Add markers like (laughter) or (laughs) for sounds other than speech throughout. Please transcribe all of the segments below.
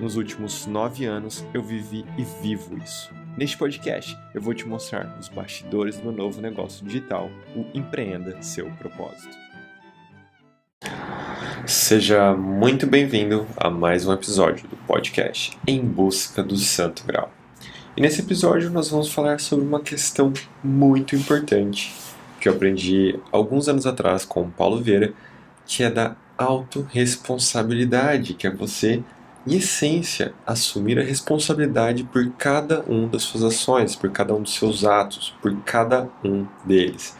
Nos últimos nove anos, eu vivi e vivo isso. Neste podcast, eu vou te mostrar os bastidores do meu novo negócio digital, o Empreenda Seu Propósito. Seja muito bem-vindo a mais um episódio do podcast Em Busca do Santo Grau. E nesse episódio nós vamos falar sobre uma questão muito importante que eu aprendi alguns anos atrás com o Paulo Vieira, que é da autorresponsabilidade, que é você em essência, assumir a responsabilidade por cada um das suas ações, por cada um dos seus atos, por cada um deles.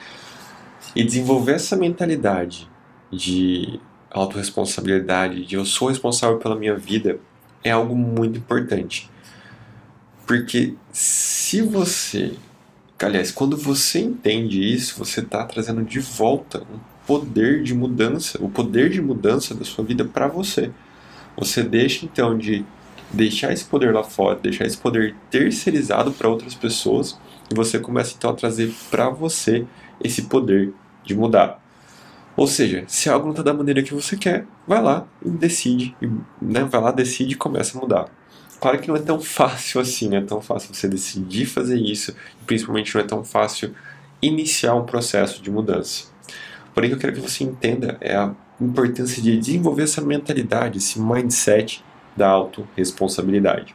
E desenvolver essa mentalidade de autorresponsabilidade, de eu sou responsável pela minha vida, é algo muito importante. Porque se você, aliás, quando você entende isso, você está trazendo de volta um poder de mudança, o poder de mudança da sua vida para você. Você deixa então de deixar esse poder lá fora, deixar esse poder terceirizado para outras pessoas e você começa então a trazer para você esse poder de mudar. Ou seja, se algo não está da maneira que você quer, vai lá e decide, né? vai lá, decide e começa a mudar. Claro que não é tão fácil assim, não é tão fácil você decidir fazer isso, e principalmente não é tão fácil iniciar um processo de mudança. Porém, o que eu quero que você entenda é a importância de desenvolver essa mentalidade, esse mindset da autorresponsabilidade.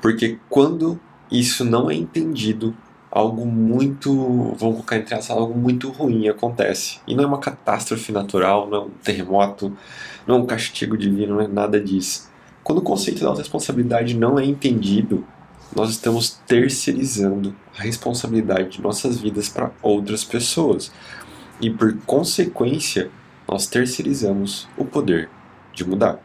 Porque quando isso não é entendido, algo muito, vamos colocar entre aspas, algo muito ruim acontece. E não é uma catástrofe natural, não é um terremoto, não é um castigo divino, não é nada disso. Quando o conceito da autorresponsabilidade não é entendido, nós estamos terceirizando a responsabilidade de nossas vidas para outras pessoas. E por consequência, nós terceirizamos o poder de mudar.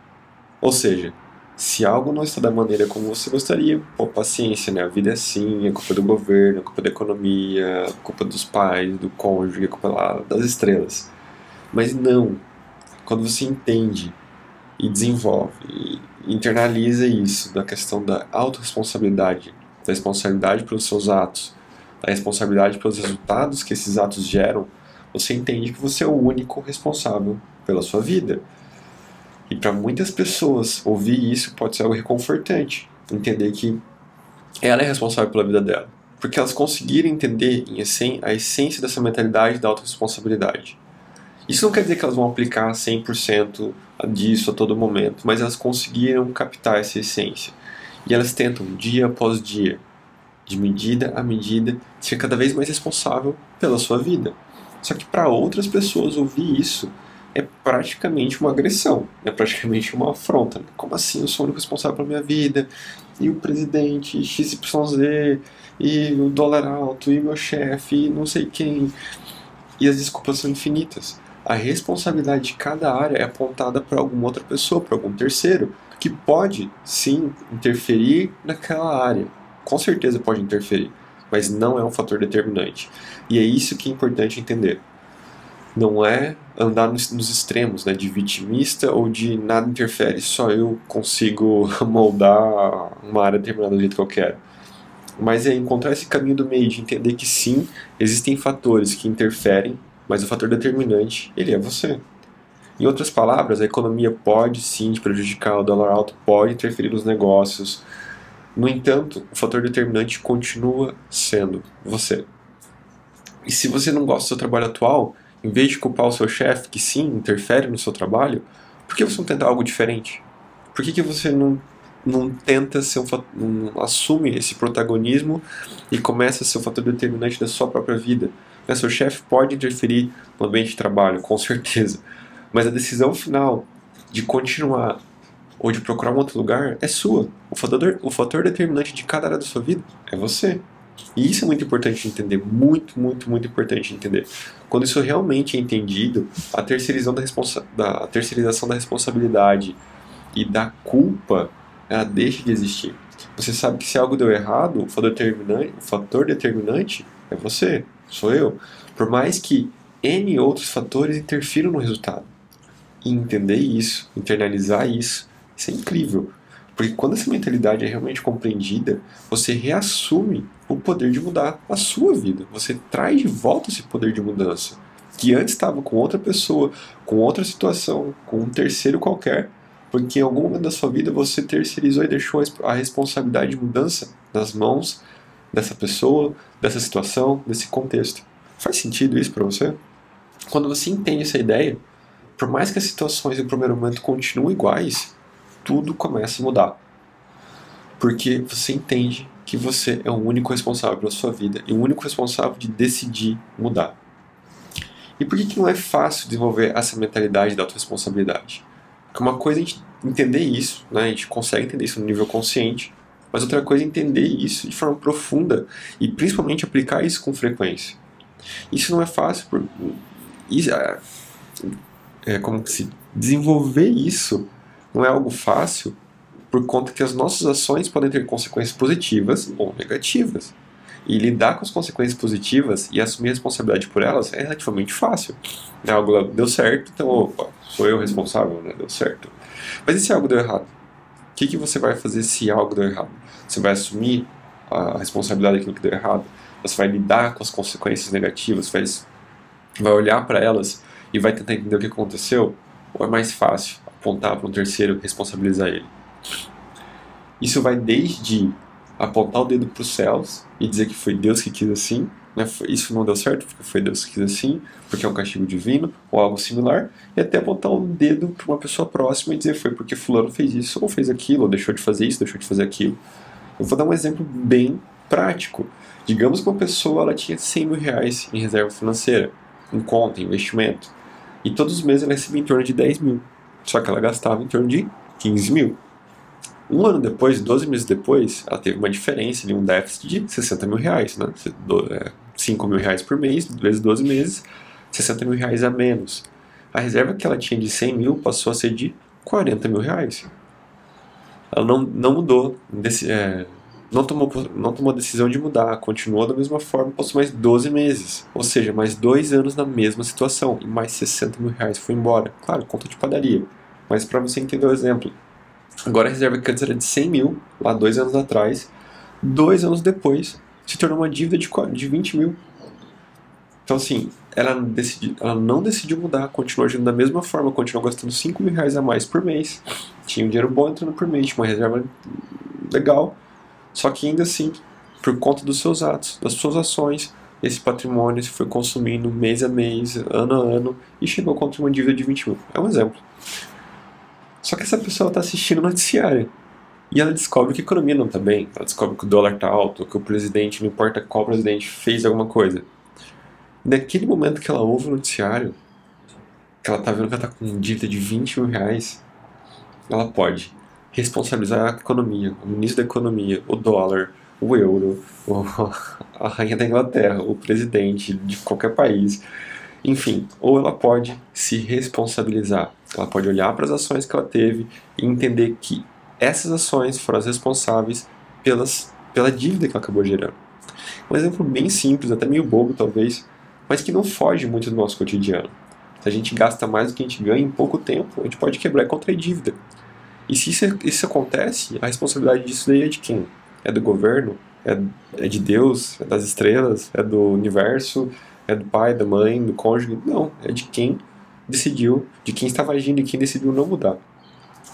Ou seja, se algo não está da maneira como você gostaria, pô, paciência, né? A vida é assim, é culpa do governo, é culpa da economia, é culpa dos pais, do cônjuge, é culpa lá das estrelas. Mas não. Quando você entende e desenvolve e internaliza isso da questão da autorresponsabilidade, da responsabilidade pelos seus atos, da responsabilidade pelos resultados que esses atos geram, você entende que você é o único responsável pela sua vida. E para muitas pessoas, ouvir isso pode ser algo reconfortante. Entender que ela é responsável pela vida dela. Porque elas conseguiram entender em a essência dessa mentalidade da autorresponsabilidade. Isso não quer dizer que elas vão aplicar 100% disso a todo momento, mas elas conseguiram captar essa essência. E elas tentam, dia após dia, de medida a medida, ser cada vez mais responsável pela sua vida. Só que para outras pessoas ouvir isso é praticamente uma agressão, é praticamente uma afronta. Como assim eu sou o único responsável pela minha vida? E o presidente, XYZ, e o dólar alto, e meu chefe, e não sei quem. E as desculpas são infinitas. A responsabilidade de cada área é apontada para alguma outra pessoa, para algum terceiro, que pode sim interferir naquela área. Com certeza pode interferir mas não é um fator determinante. E é isso que é importante entender. Não é andar nos, nos extremos, né, de vitimista ou de nada interfere, só eu consigo (laughs) moldar uma área determinada do jeito que eu quero. Mas é encontrar esse caminho do meio, de entender que sim, existem fatores que interferem, mas o fator determinante, ele é você. Em outras palavras, a economia pode sim te prejudicar, o dólar alto pode interferir nos negócios, no entanto, o fator determinante continua sendo você. E se você não gosta do seu trabalho atual, em vez de culpar o seu chefe, que sim interfere no seu trabalho, por que você não tenta algo diferente? Por que, que você não, não tenta ser um, não assume esse protagonismo e começa a ser o fator determinante da sua própria vida? Né, seu chefe pode interferir no ambiente de trabalho, com certeza, mas a decisão final de continuar ou de procurar um outro lugar é sua. O fator, o fator determinante de cada área da sua vida é você. E isso é muito importante entender, muito, muito, muito importante entender. Quando isso realmente é entendido, a terceirização da, responsa da, terceirização da responsabilidade e da culpa, ela deixa de existir. Você sabe que se algo deu errado, o fator determinante, o fator determinante é você, sou eu. Por mais que N outros fatores interfiram no resultado. E entender isso, internalizar isso, isso é incrível. Porque quando essa mentalidade é realmente compreendida, você reassume o poder de mudar a sua vida. Você traz de volta esse poder de mudança. Que antes estava com outra pessoa, com outra situação, com um terceiro qualquer, porque em algum momento da sua vida você terceirizou e deixou a responsabilidade de mudança nas mãos dessa pessoa, dessa situação, desse contexto. Faz sentido isso para você? Quando você entende essa ideia, por mais que as situações no primeiro momento continuem iguais, tudo começa a mudar. Porque você entende que você é o único responsável pela sua vida e o único responsável de decidir mudar. E por que, que não é fácil desenvolver essa mentalidade da autorresponsabilidade? Porque uma coisa é a gente entender isso, né? a gente consegue entender isso no nível consciente, mas outra coisa é entender isso de forma profunda e principalmente aplicar isso com frequência. Isso não é fácil, por, é, é como se desenvolver isso não é algo fácil por conta que as nossas ações podem ter consequências positivas ou negativas. E lidar com as consequências positivas e assumir a responsabilidade por elas é relativamente fácil. É algo deu certo, então opa, sou eu responsável, né? Deu certo. Mas e se algo deu errado? O que, que você vai fazer se algo deu errado? Você vai assumir a responsabilidade daquilo que deu errado? Você vai lidar com as consequências negativas? Vai, vai olhar para elas e vai tentar entender o que aconteceu? Ou é mais fácil apontar para um terceiro responsabilizar ele? Isso vai desde apontar o dedo para os céus e dizer que foi Deus que quis assim, né? isso não deu certo porque foi Deus que quis assim, porque é um castigo divino ou algo similar, e até apontar o dedo para uma pessoa próxima e dizer foi porque fulano fez isso ou fez aquilo, ou deixou de fazer isso, deixou de fazer aquilo. Eu vou dar um exemplo bem prático. Digamos que uma pessoa ela tinha 100 mil reais em reserva financeira, em conta, em investimento, e todos os meses ela recebia em torno de 10 mil, só que ela gastava em torno de 15 mil. Um ano depois, 12 meses depois, ela teve uma diferença de um déficit de 60 mil reais, né? 5 é, mil reais por mês, vezes 12 meses, 60 mil reais a menos. A reserva que ela tinha de 100 mil passou a ser de 40 mil reais. Ela não, não mudou, é, não, tomou, não tomou a decisão de mudar, continuou da mesma forma, passou mais 12 meses. Ou seja, mais dois anos na mesma situação, e mais 60 mil reais foi embora. Claro, conta de padaria. Mas para você entender o exemplo, Agora a reserva antes era de 100 mil, lá dois anos atrás, dois anos depois, se tornou uma dívida de, de 20 mil. Então, assim, ela, decidi, ela não decidiu mudar, continuou agindo da mesma forma, continuou gastando 5 mil reais a mais por mês. Tinha um dinheiro bom entrando por mês, tinha uma reserva legal. Só que ainda assim, por conta dos seus atos, das suas ações, esse patrimônio se foi consumindo mês a mês, ano a ano, e chegou contra uma dívida de 20 mil. É um exemplo. Só que essa pessoa está assistindo o noticiário. E ela descobre que a economia não está bem. Ela descobre que o dólar está alto, que o presidente, não importa qual presidente, fez alguma coisa. Naquele momento que ela ouve o noticiário, que ela está vendo que ela está com dívida de 20 mil reais, ela pode responsabilizar a economia, o ministro da economia, o dólar, o euro, (laughs) a rainha da Inglaterra, o presidente de qualquer país, enfim, ou ela pode se responsabilizar. Ela pode olhar para as ações que ela teve e entender que essas ações foram as responsáveis pelas, pela dívida que ela acabou gerando. Um exemplo bem simples, até meio bobo talvez, mas que não foge muito do nosso cotidiano. Se a gente gasta mais do que a gente ganha em pouco tempo, a gente pode quebrar e contrair dívida. E se isso, isso acontece, a responsabilidade disso daí é de quem? É do governo? É, é de Deus? É das estrelas? É do universo? É do pai, da mãe, do cônjuge? Não, é de quem decidiu, de quem estava agindo e quem decidiu não mudar.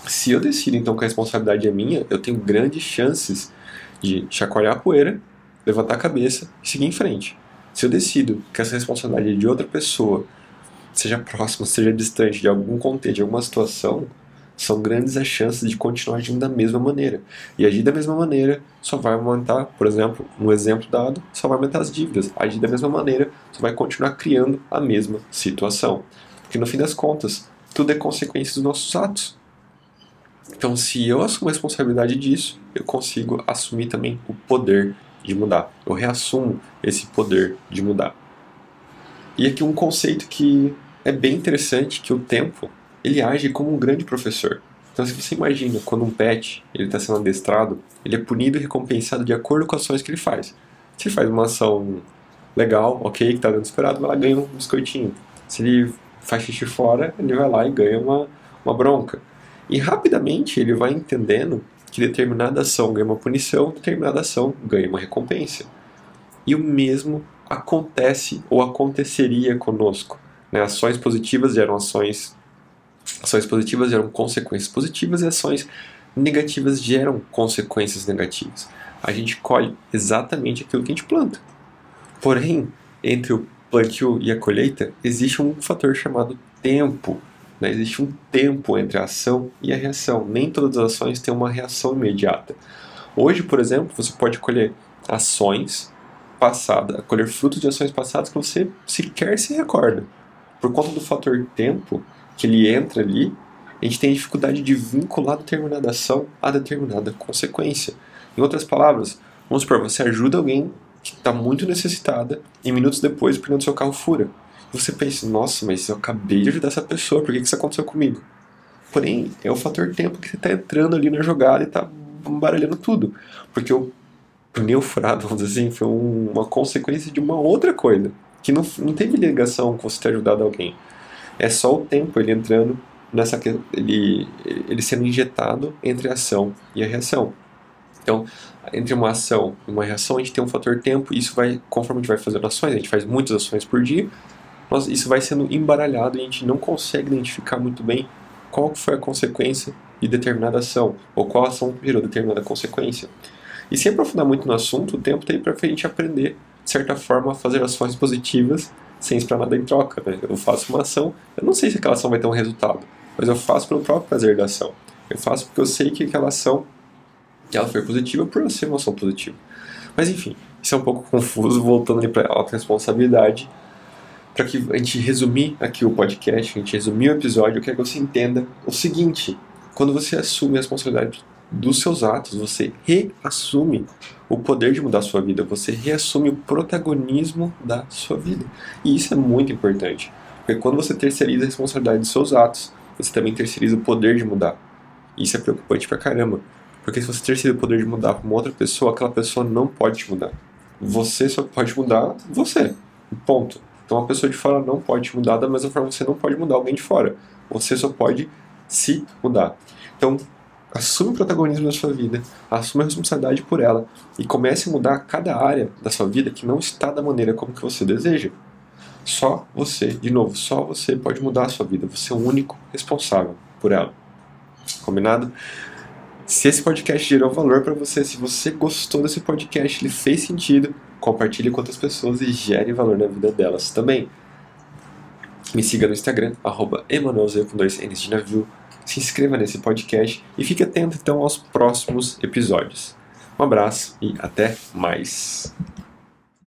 Se eu decido então que a responsabilidade é minha, eu tenho grandes chances de chacoalhar a poeira, levantar a cabeça e seguir em frente. Se eu decido que essa responsabilidade é de outra pessoa, seja próxima, seja distante de algum contexto, de alguma situação, são grandes as chances de continuar agindo da mesma maneira. E agir da mesma maneira só vai aumentar, por exemplo, no exemplo dado, só vai aumentar as dívidas. Agir da mesma maneira só vai continuar criando a mesma situação. Porque no fim das contas, tudo é consequência dos nossos atos. Então, se eu assumo a responsabilidade disso, eu consigo assumir também o poder de mudar. Eu reassumo esse poder de mudar. E aqui um conceito que é bem interessante, que o tempo ele age como um grande professor. Então, se você imagina quando um pet ele está sendo adestrado, ele é punido e recompensado de acordo com as ações que ele faz. Se ele faz uma ação legal, ok, que tá dando esperado, vai lá ganha um biscoitinho. Se ele faz xixi fora, ele vai lá e ganha uma, uma bronca. E rapidamente ele vai entendendo que determinada ação ganha uma punição, determinada ação ganha uma recompensa. E o mesmo acontece ou aconteceria conosco. Né? Ações positivas geram ações, ações positivas geram consequências positivas e ações negativas geram consequências negativas. A gente colhe exatamente aquilo que a gente planta. Porém, entre o plantio e a colheita, existe um fator chamado tempo. Né? Existe um tempo entre a ação e a reação. Nem todas as ações têm uma reação imediata. Hoje, por exemplo, você pode colher ações passadas, colher frutos de ações passadas que você sequer se recorda. Por conta do fator tempo que ele entra ali, a gente tem dificuldade de vincular determinada ação a determinada consequência. Em outras palavras, vamos supor, você ajuda alguém que está muito necessitada e minutos depois o pneu do seu carro fura. Você pensa, nossa, mas eu acabei de ajudar essa pessoa, por que isso aconteceu comigo? Porém, é o fator tempo que você está entrando ali na jogada e está baralhando tudo. Porque o pneu furado, (laughs) vamos dizer assim, foi um, uma consequência de uma outra coisa. Que não, não teve ligação com você ter ajudado alguém. É só o tempo ele entrando nessa ele, ele sendo injetado entre a ação e a reação. Então, entre uma ação e uma reação, a gente tem um fator tempo, e isso vai, conforme a gente vai fazendo ações, a gente faz muitas ações por dia, nós, isso vai sendo embaralhado e a gente não consegue identificar muito bem qual foi a consequência de determinada ação, ou qual ação gerou determinada consequência. E sem aprofundar muito no assunto, o tempo tem para a gente aprender, de certa forma, a fazer ações positivas sem esperar nada em troca. Né? Eu faço uma ação, eu não sei se aquela ação vai ter um resultado, mas eu faço pelo próprio prazer da ação. Eu faço porque eu sei que aquela ação ela foi positiva por ser uma ação positiva. Mas enfim, isso é um pouco confuso, voltando ali para a autorresponsabilidade. Para que a gente resumir aqui o podcast, a gente resumir o episódio, eu quero que você entenda o seguinte: quando você assume a responsabilidade dos seus atos, você reassume o poder de mudar a sua vida, você reassume o protagonismo da sua vida. E isso é muito importante, porque quando você terceiriza a responsabilidade dos seus atos, você também terceiriza o poder de mudar. Isso é preocupante pra caramba, porque se você terceiriza o poder de mudar para uma outra pessoa, aquela pessoa não pode te mudar. Você só pode mudar você. Ponto. Então a pessoa de fora não pode te mudar da mesma forma você não pode mudar alguém de fora. Você só pode se mudar. Então, assume o protagonismo da sua vida, assume a responsabilidade por ela e comece a mudar cada área da sua vida que não está da maneira como que você deseja. Só você, de novo, só você pode mudar a sua vida. Você é o único responsável por ela. Combinado? Se esse podcast gerou valor para você, se você gostou desse podcast, ele fez sentido, compartilhe com outras pessoas e gere valor na vida delas também. Me siga no Instagram, arroba com dois N's de navio. Se inscreva nesse podcast e fique atento então aos próximos episódios. Um abraço e até mais.